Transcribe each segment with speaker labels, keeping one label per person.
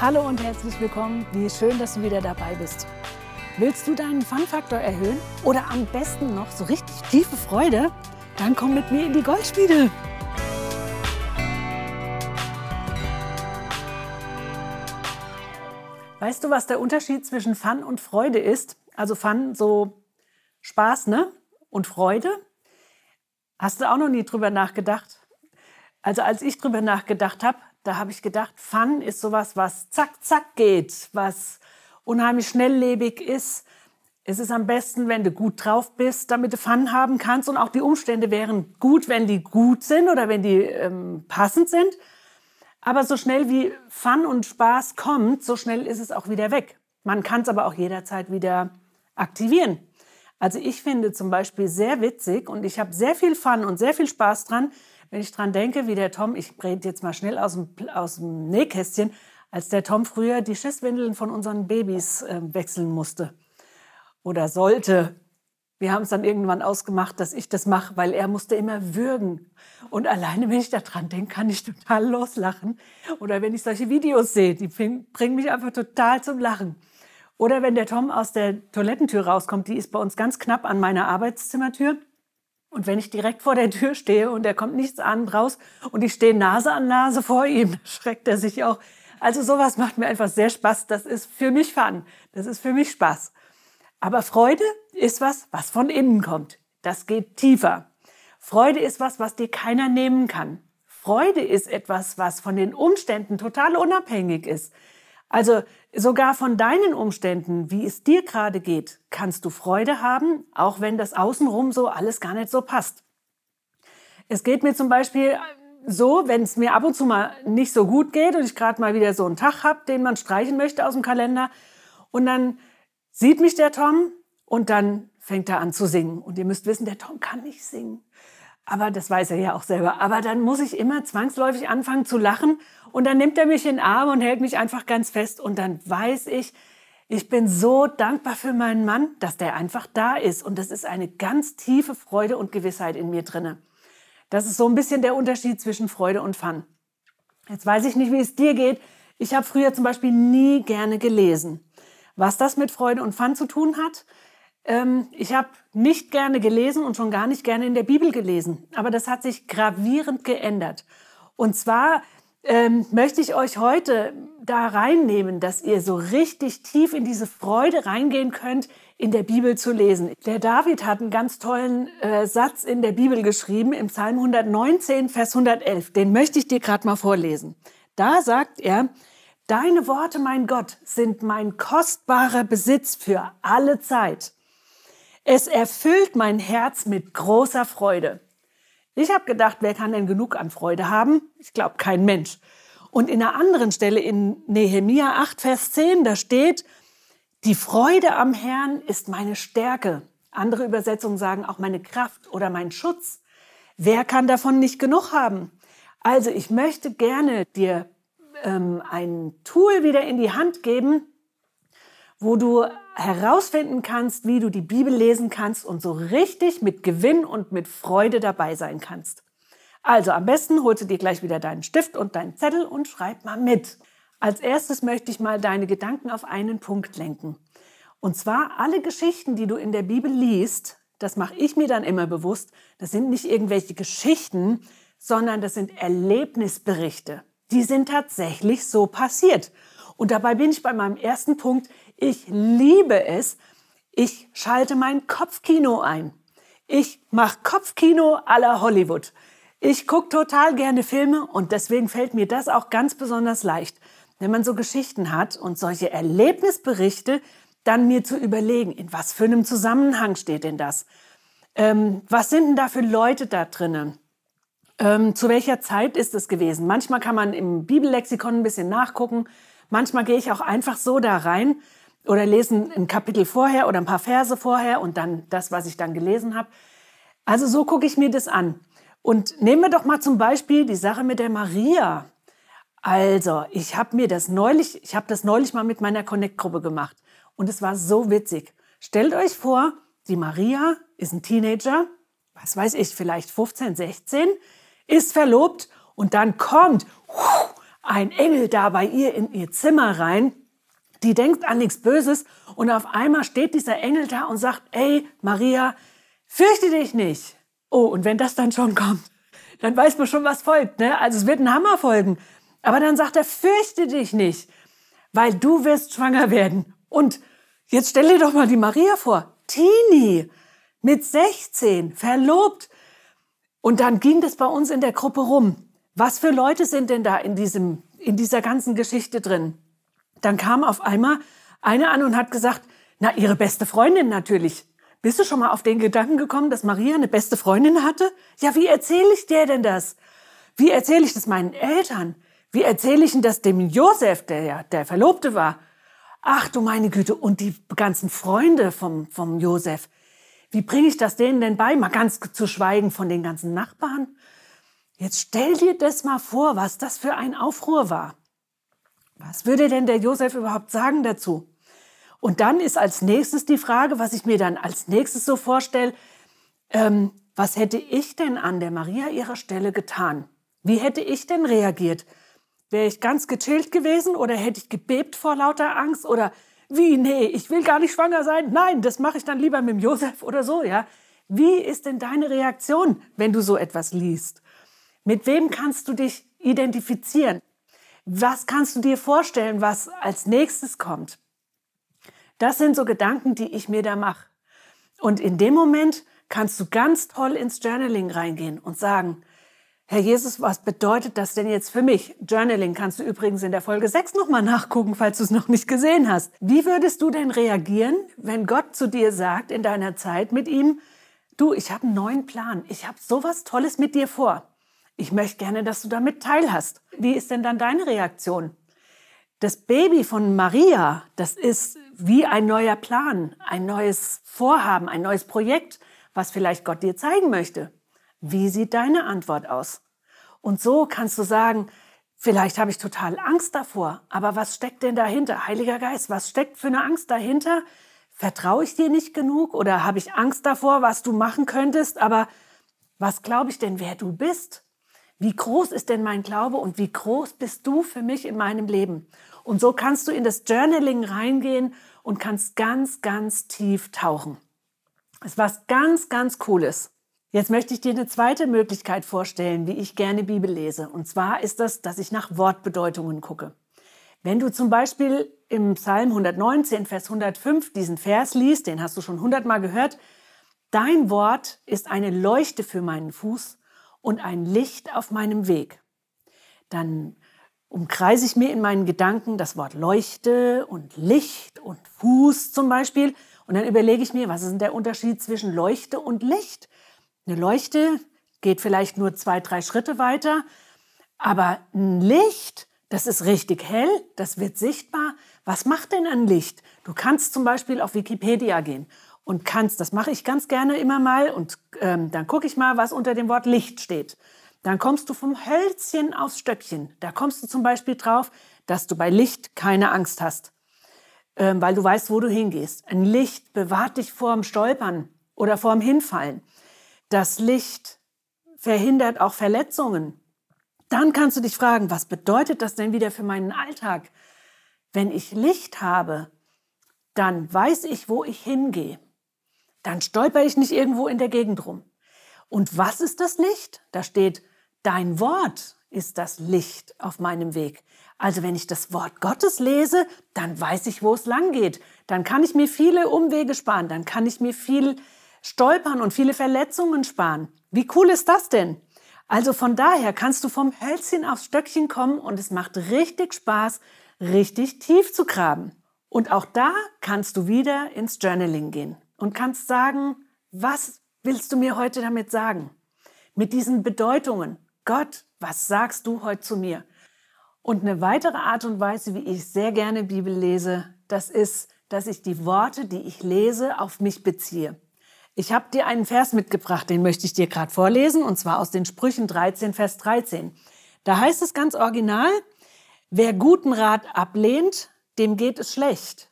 Speaker 1: Hallo und herzlich willkommen. Wie schön, dass du wieder dabei bist. Willst du deinen Fun-Faktor erhöhen oder am besten noch so richtig tiefe Freude? Dann komm mit mir in die Goldschmiede. Weißt du, was der Unterschied zwischen Fun und Freude ist? Also Fun, so Spaß, ne? Und Freude? Hast du auch noch nie drüber nachgedacht? Also als ich drüber nachgedacht habe, da habe ich gedacht, Fun ist sowas, was zack, zack geht, was unheimlich schnelllebig ist. Es ist am besten, wenn du gut drauf bist, damit du Fun haben kannst. Und auch die Umstände wären gut, wenn die gut sind oder wenn die ähm, passend sind. Aber so schnell wie Fun und Spaß kommt, so schnell ist es auch wieder weg. Man kann es aber auch jederzeit wieder aktivieren. Also ich finde zum Beispiel sehr witzig und ich habe sehr viel Fun und sehr viel Spaß dran, wenn ich dran denke, wie der Tom, ich rede jetzt mal schnell aus dem, aus dem Nähkästchen, als der Tom früher die Schisswindeln von unseren Babys äh, wechseln musste oder sollte. Wir haben es dann irgendwann ausgemacht, dass ich das mache, weil er musste immer würgen. Und alleine, wenn ich daran denke, kann ich total loslachen. Oder wenn ich solche Videos sehe, die bringen mich einfach total zum Lachen. Oder wenn der Tom aus der Toilettentür rauskommt, die ist bei uns ganz knapp an meiner Arbeitszimmertür. Und wenn ich direkt vor der Tür stehe und er kommt nichts an raus und ich stehe Nase an Nase vor ihm, schreckt er sich auch. Also sowas macht mir einfach sehr Spaß. Das ist für mich Fun. Das ist für mich Spaß. Aber Freude ist was, was von innen kommt. Das geht tiefer. Freude ist was, was dir keiner nehmen kann. Freude ist etwas, was von den Umständen total unabhängig ist. Also sogar von deinen Umständen, wie es dir gerade geht, kannst du Freude haben, auch wenn das außenrum so alles gar nicht so passt. Es geht mir zum Beispiel so, wenn es mir ab und zu mal nicht so gut geht und ich gerade mal wieder so einen Tag habe, den man streichen möchte aus dem Kalender und dann sieht mich der Tom und dann fängt er an zu singen. Und ihr müsst wissen, der Tom kann nicht singen. Aber das weiß er ja auch selber. Aber dann muss ich immer zwangsläufig anfangen zu lachen. Und dann nimmt er mich in den Arm und hält mich einfach ganz fest. Und dann weiß ich, ich bin so dankbar für meinen Mann, dass der einfach da ist. Und das ist eine ganz tiefe Freude und Gewissheit in mir drinne. Das ist so ein bisschen der Unterschied zwischen Freude und Fun. Jetzt weiß ich nicht, wie es dir geht. Ich habe früher zum Beispiel nie gerne gelesen. Was das mit Freude und Fun zu tun hat, ähm, ich habe nicht gerne gelesen und schon gar nicht gerne in der Bibel gelesen. Aber das hat sich gravierend geändert. Und zwar ähm, möchte ich euch heute da reinnehmen, dass ihr so richtig tief in diese Freude reingehen könnt, in der Bibel zu lesen. Der David hat einen ganz tollen äh, Satz in der Bibel geschrieben, im Psalm 119, Vers 111. Den möchte ich dir gerade mal vorlesen. Da sagt er, Deine Worte, mein Gott, sind mein kostbarer Besitz für alle Zeit. Es erfüllt mein Herz mit großer Freude. Ich habe gedacht, wer kann denn genug an Freude haben? Ich glaube, kein Mensch. Und in einer anderen Stelle in Nehemia 8, Vers 10, da steht, die Freude am Herrn ist meine Stärke. Andere Übersetzungen sagen auch meine Kraft oder mein Schutz. Wer kann davon nicht genug haben? Also ich möchte gerne dir ähm, ein Tool wieder in die Hand geben, wo du herausfinden kannst, wie du die Bibel lesen kannst und so richtig mit Gewinn und mit Freude dabei sein kannst. Also am besten holst du dir gleich wieder deinen Stift und deinen Zettel und schreib mal mit. Als erstes möchte ich mal deine Gedanken auf einen Punkt lenken. Und zwar alle Geschichten, die du in der Bibel liest, das mache ich mir dann immer bewusst, das sind nicht irgendwelche Geschichten, sondern das sind Erlebnisberichte. Die sind tatsächlich so passiert. Und dabei bin ich bei meinem ersten Punkt. Ich liebe es. Ich schalte mein Kopfkino ein. Ich mache Kopfkino aller Hollywood. Ich gucke total gerne Filme und deswegen fällt mir das auch ganz besonders leicht, wenn man so Geschichten hat und solche Erlebnisberichte, dann mir zu überlegen, in was für einem Zusammenhang steht denn das? Ähm, was sind denn da für Leute da drinnen? Ähm, zu welcher Zeit ist es gewesen? Manchmal kann man im Bibellexikon ein bisschen nachgucken. Manchmal gehe ich auch einfach so da rein oder lese ein Kapitel vorher oder ein paar Verse vorher und dann das, was ich dann gelesen habe. Also so gucke ich mir das an. Und nehmen wir doch mal zum Beispiel die Sache mit der Maria. Also, ich habe mir das neulich, ich habe das neulich mal mit meiner Connect-Gruppe gemacht und es war so witzig. Stellt euch vor, die Maria ist ein Teenager, was weiß ich, vielleicht 15, 16, ist verlobt und dann kommt ein Engel da bei ihr in ihr Zimmer rein. Die denkt an nichts Böses und auf einmal steht dieser Engel da und sagt, ey, Maria, fürchte dich nicht. Oh, und wenn das dann schon kommt, dann weiß man schon, was folgt. Ne? Also es wird ein Hammer folgen. Aber dann sagt er, fürchte dich nicht, weil du wirst schwanger werden. Und jetzt stell dir doch mal die Maria vor. Teenie, mit 16, verlobt. Und dann ging das bei uns in der Gruppe rum. Was für Leute sind denn da in, diesem, in dieser ganzen Geschichte drin? Dann kam auf einmal eine an und hat gesagt, na, ihre beste Freundin natürlich. Bist du schon mal auf den Gedanken gekommen, dass Maria eine beste Freundin hatte? Ja, wie erzähle ich dir denn das? Wie erzähle ich das meinen Eltern? Wie erzähle ich denn das dem Josef, der ja der Verlobte war? Ach du meine Güte, und die ganzen Freunde vom, vom Josef. Wie bringe ich das denen denn bei? Mal ganz zu schweigen von den ganzen Nachbarn. Jetzt stell dir das mal vor, was das für ein Aufruhr war. Was würde denn der Josef überhaupt sagen dazu? Und dann ist als nächstes die Frage, was ich mir dann als nächstes so vorstelle, ähm, was hätte ich denn an der Maria ihrer Stelle getan? Wie hätte ich denn reagiert? Wäre ich ganz gechillt gewesen oder hätte ich gebebt vor lauter Angst oder wie, nee, ich will gar nicht schwanger sein. Nein, das mache ich dann lieber mit dem Josef oder so, ja. Wie ist denn deine Reaktion, wenn du so etwas liest? Mit wem kannst du dich identifizieren? Was kannst du dir vorstellen, was als nächstes kommt? Das sind so Gedanken, die ich mir da mache. Und in dem Moment kannst du ganz toll ins Journaling reingehen und sagen, Herr Jesus, was bedeutet das denn jetzt für mich? Journaling kannst du übrigens in der Folge 6 nochmal nachgucken, falls du es noch nicht gesehen hast. Wie würdest du denn reagieren, wenn Gott zu dir sagt in deiner Zeit mit ihm, du, ich habe einen neuen Plan, ich habe sowas Tolles mit dir vor. Ich möchte gerne, dass du damit teilhast. Wie ist denn dann deine Reaktion? Das Baby von Maria, das ist wie ein neuer Plan, ein neues Vorhaben, ein neues Projekt, was vielleicht Gott dir zeigen möchte. Wie sieht deine Antwort aus? Und so kannst du sagen, vielleicht habe ich total Angst davor, aber was steckt denn dahinter? Heiliger Geist, was steckt für eine Angst dahinter? Vertraue ich dir nicht genug oder habe ich Angst davor, was du machen könntest? Aber was glaube ich denn, wer du bist? Wie groß ist denn mein Glaube und wie groß bist du für mich in meinem Leben? Und so kannst du in das Journaling reingehen und kannst ganz, ganz tief tauchen. Ist was ganz, ganz Cooles. Jetzt möchte ich dir eine zweite Möglichkeit vorstellen, wie ich gerne Bibel lese. Und zwar ist das, dass ich nach Wortbedeutungen gucke. Wenn du zum Beispiel im Psalm 119, Vers 105 diesen Vers liest, den hast du schon hundertmal gehört, dein Wort ist eine Leuchte für meinen Fuß und ein Licht auf meinem Weg. Dann umkreise ich mir in meinen Gedanken das Wort Leuchte und Licht und Fuß zum Beispiel. Und dann überlege ich mir, was ist denn der Unterschied zwischen Leuchte und Licht? Eine Leuchte geht vielleicht nur zwei, drei Schritte weiter, aber ein Licht, das ist richtig hell, das wird sichtbar. Was macht denn ein Licht? Du kannst zum Beispiel auf Wikipedia gehen und kannst, das mache ich ganz gerne immer mal, und ähm, dann gucke ich mal, was unter dem Wort Licht steht. Dann kommst du vom Hölzchen aufs Stöckchen. Da kommst du zum Beispiel drauf, dass du bei Licht keine Angst hast, ähm, weil du weißt, wo du hingehst. Ein Licht bewahrt dich vorm Stolpern oder vorm Hinfallen das Licht verhindert auch Verletzungen. Dann kannst du dich fragen, was bedeutet das denn wieder für meinen Alltag? Wenn ich Licht habe, dann weiß ich, wo ich hingehe. Dann stolper ich nicht irgendwo in der Gegend rum. Und was ist das Licht? Da steht, dein Wort ist das Licht auf meinem Weg. Also wenn ich das Wort Gottes lese, dann weiß ich, wo es lang geht. Dann kann ich mir viele Umwege sparen. Dann kann ich mir viel stolpern und viele Verletzungen sparen. Wie cool ist das denn? Also von daher kannst du vom Hölzchen aufs Stöckchen kommen und es macht richtig Spaß, richtig tief zu graben. Und auch da kannst du wieder ins Journaling gehen und kannst sagen, was willst du mir heute damit sagen? Mit diesen Bedeutungen. Gott, was sagst du heute zu mir? Und eine weitere Art und Weise, wie ich sehr gerne Bibel lese, das ist, dass ich die Worte, die ich lese, auf mich beziehe. Ich habe dir einen Vers mitgebracht, den möchte ich dir gerade vorlesen, und zwar aus den Sprüchen 13, Vers 13. Da heißt es ganz original, wer guten Rat ablehnt, dem geht es schlecht.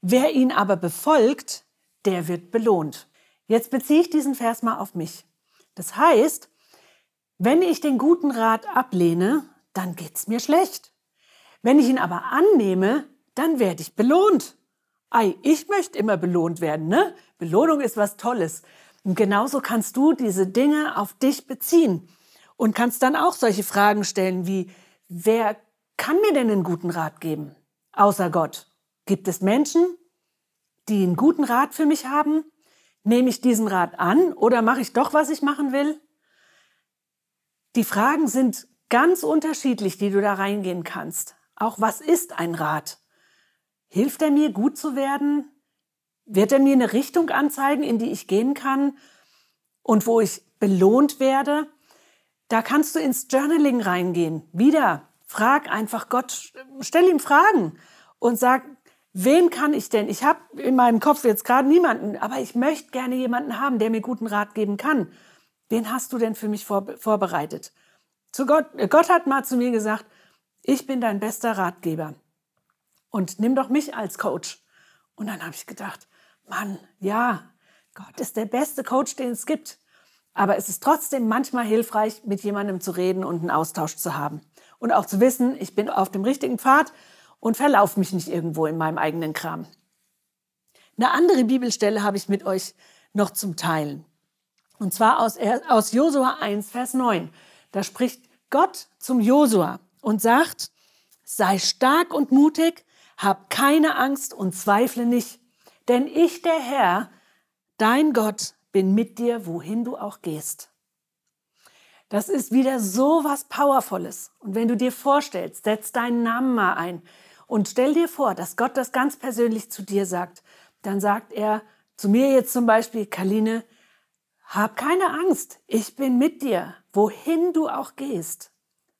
Speaker 1: Wer ihn aber befolgt, der wird belohnt. Jetzt beziehe ich diesen Vers mal auf mich. Das heißt, wenn ich den guten Rat ablehne, dann geht's mir schlecht. Wenn ich ihn aber annehme, dann werde ich belohnt. Ei, ich möchte immer belohnt werden, ne? Belohnung ist was Tolles. Und genauso kannst du diese Dinge auf dich beziehen und kannst dann auch solche Fragen stellen wie, wer kann mir denn einen guten Rat geben? Außer Gott. Gibt es Menschen, die einen guten Rat für mich haben? Nehme ich diesen Rat an oder mache ich doch, was ich machen will? Die Fragen sind ganz unterschiedlich, die du da reingehen kannst. Auch was ist ein Rat? Hilft er mir, gut zu werden? Wird er mir eine Richtung anzeigen, in die ich gehen kann und wo ich belohnt werde? Da kannst du ins Journaling reingehen. Wieder, frag einfach Gott, stell ihm Fragen und sag, wen kann ich denn? Ich habe in meinem Kopf jetzt gerade niemanden, aber ich möchte gerne jemanden haben, der mir guten Rat geben kann. Wen hast du denn für mich vor, vorbereitet? Zu Gott, Gott hat mal zu mir gesagt, ich bin dein bester Ratgeber und nimm doch mich als Coach. Und dann habe ich gedacht, Mann, ja, Gott ist der beste Coach, den es gibt. Aber es ist trotzdem manchmal hilfreich, mit jemandem zu reden und einen Austausch zu haben. Und auch zu wissen, ich bin auf dem richtigen Pfad und verlaufe mich nicht irgendwo in meinem eigenen Kram. Eine andere Bibelstelle habe ich mit euch noch zum Teilen. Und zwar aus, aus Josua 1, Vers 9. Da spricht Gott zum Josua und sagt, sei stark und mutig, hab keine Angst und zweifle nicht, denn ich, der Herr, dein Gott, bin mit dir, wohin du auch gehst. Das ist wieder so was Powervolles. Und wenn du dir vorstellst, setz deinen Namen mal ein und stell dir vor, dass Gott das ganz persönlich zu dir sagt, dann sagt er zu mir jetzt zum Beispiel, Kaline, hab keine Angst, ich bin mit dir, wohin du auch gehst.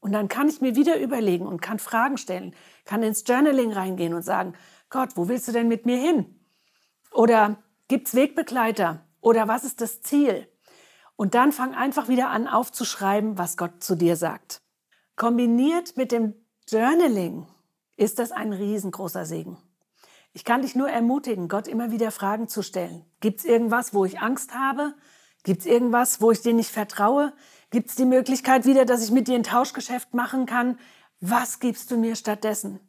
Speaker 1: Und dann kann ich mir wieder überlegen und kann Fragen stellen, kann ins Journaling reingehen und sagen, Gott, wo willst du denn mit mir hin? Oder gibt's Wegbegleiter? Oder was ist das Ziel? Und dann fang einfach wieder an aufzuschreiben, was Gott zu dir sagt. Kombiniert mit dem Journaling ist das ein riesengroßer Segen. Ich kann dich nur ermutigen, Gott immer wieder Fragen zu stellen. Gibt's irgendwas, wo ich Angst habe? Gibt's irgendwas, wo ich dir nicht vertraue? Gibt's die Möglichkeit wieder, dass ich mit dir ein Tauschgeschäft machen kann? Was gibst du mir stattdessen?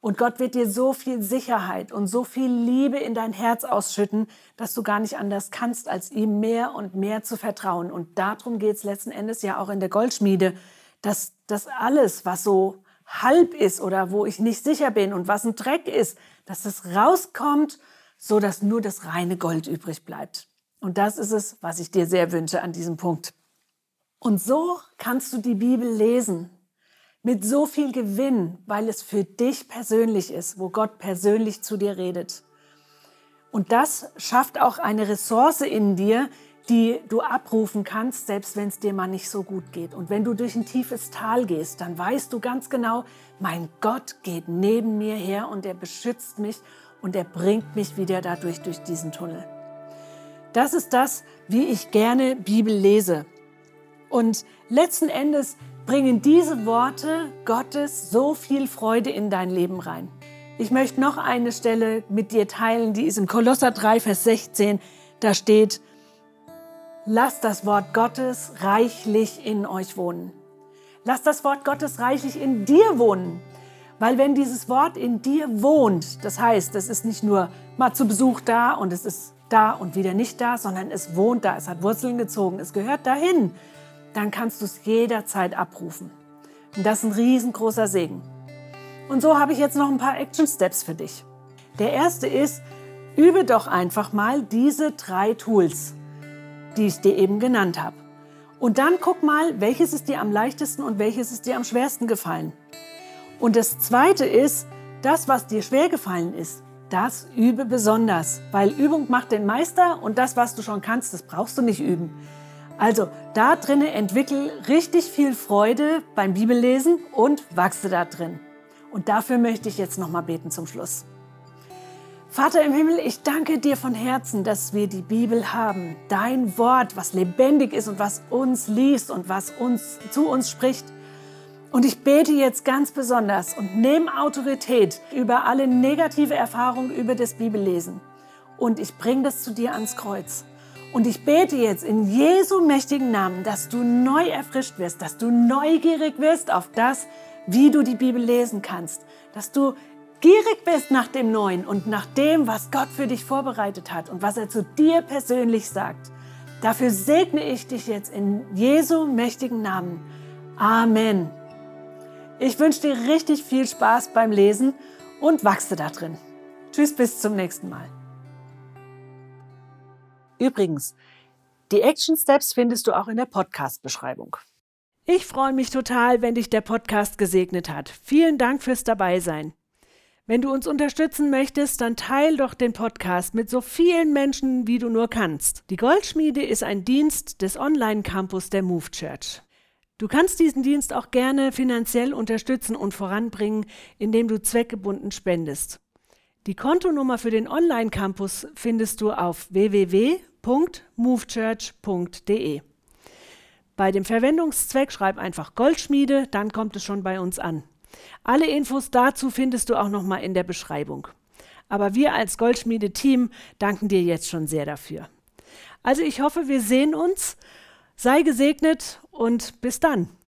Speaker 1: Und Gott wird dir so viel Sicherheit und so viel Liebe in dein Herz ausschütten, dass du gar nicht anders kannst, als ihm mehr und mehr zu vertrauen. Und darum geht es letzten Endes ja auch in der Goldschmiede, dass das alles, was so halb ist oder wo ich nicht sicher bin und was ein Dreck ist, dass das rauskommt, so dass nur das reine Gold übrig bleibt. Und das ist es, was ich dir sehr wünsche an diesem Punkt. Und so kannst du die Bibel lesen, mit so viel Gewinn, weil es für dich persönlich ist, wo Gott persönlich zu dir redet. Und das schafft auch eine Ressource in dir, die du abrufen kannst, selbst wenn es dir mal nicht so gut geht. Und wenn du durch ein tiefes Tal gehst, dann weißt du ganz genau, mein Gott geht neben mir her und er beschützt mich und er bringt mich wieder dadurch durch diesen Tunnel. Das ist das, wie ich gerne Bibel lese. Und letzten Endes bringen diese Worte Gottes so viel Freude in dein Leben rein. Ich möchte noch eine Stelle mit dir teilen, die ist in Kolosser 3, Vers 16. Da steht, lasst das Wort Gottes reichlich in euch wohnen. Lasst das Wort Gottes reichlich in dir wohnen. Weil wenn dieses Wort in dir wohnt, das heißt, es ist nicht nur mal zu Besuch da und es ist da und wieder nicht da, sondern es wohnt da, es hat Wurzeln gezogen, es gehört dahin dann kannst du es jederzeit abrufen. Und das ist ein riesengroßer Segen. Und so habe ich jetzt noch ein paar Action Steps für dich. Der erste ist, übe doch einfach mal diese drei Tools, die ich dir eben genannt habe. Und dann guck mal, welches ist dir am leichtesten und welches ist dir am schwersten gefallen. Und das zweite ist, das, was dir schwer gefallen ist, das übe besonders, weil Übung macht den Meister und das, was du schon kannst, das brauchst du nicht üben. Also da drinnen entwickel richtig viel Freude beim Bibellesen und wachse da drin. Und dafür möchte ich jetzt nochmal beten zum Schluss. Vater im Himmel, ich danke dir von Herzen, dass wir die Bibel haben. Dein Wort, was lebendig ist und was uns liest und was uns zu uns spricht. Und ich bete jetzt ganz besonders und nehme Autorität über alle negative Erfahrungen über das Bibellesen. Und ich bringe das zu dir ans Kreuz. Und ich bete jetzt in Jesu mächtigen Namen, dass du neu erfrischt wirst, dass du neugierig wirst auf das, wie du die Bibel lesen kannst, dass du gierig bist nach dem Neuen und nach dem, was Gott für dich vorbereitet hat und was er zu dir persönlich sagt. Dafür segne ich dich jetzt in Jesu mächtigen Namen. Amen. Ich wünsche dir richtig viel Spaß beim Lesen und wachse da drin. Tschüss, bis zum nächsten Mal. Übrigens, die Action Steps findest du auch in der Podcast-Beschreibung. Ich freue mich total, wenn dich der Podcast gesegnet hat. Vielen Dank fürs Dabeisein. Wenn du uns unterstützen möchtest, dann teil doch den Podcast mit so vielen Menschen, wie du nur kannst. Die Goldschmiede ist ein Dienst des Online-Campus der Move Church. Du kannst diesen Dienst auch gerne finanziell unterstützen und voranbringen, indem du zweckgebunden spendest. Die Kontonummer für den Online-Campus findest du auf www.movechurch.de. Bei dem Verwendungszweck schreib einfach Goldschmiede, dann kommt es schon bei uns an. Alle Infos dazu findest du auch nochmal in der Beschreibung. Aber wir als Goldschmiede-Team danken dir jetzt schon sehr dafür. Also ich hoffe, wir sehen uns. Sei gesegnet und bis dann.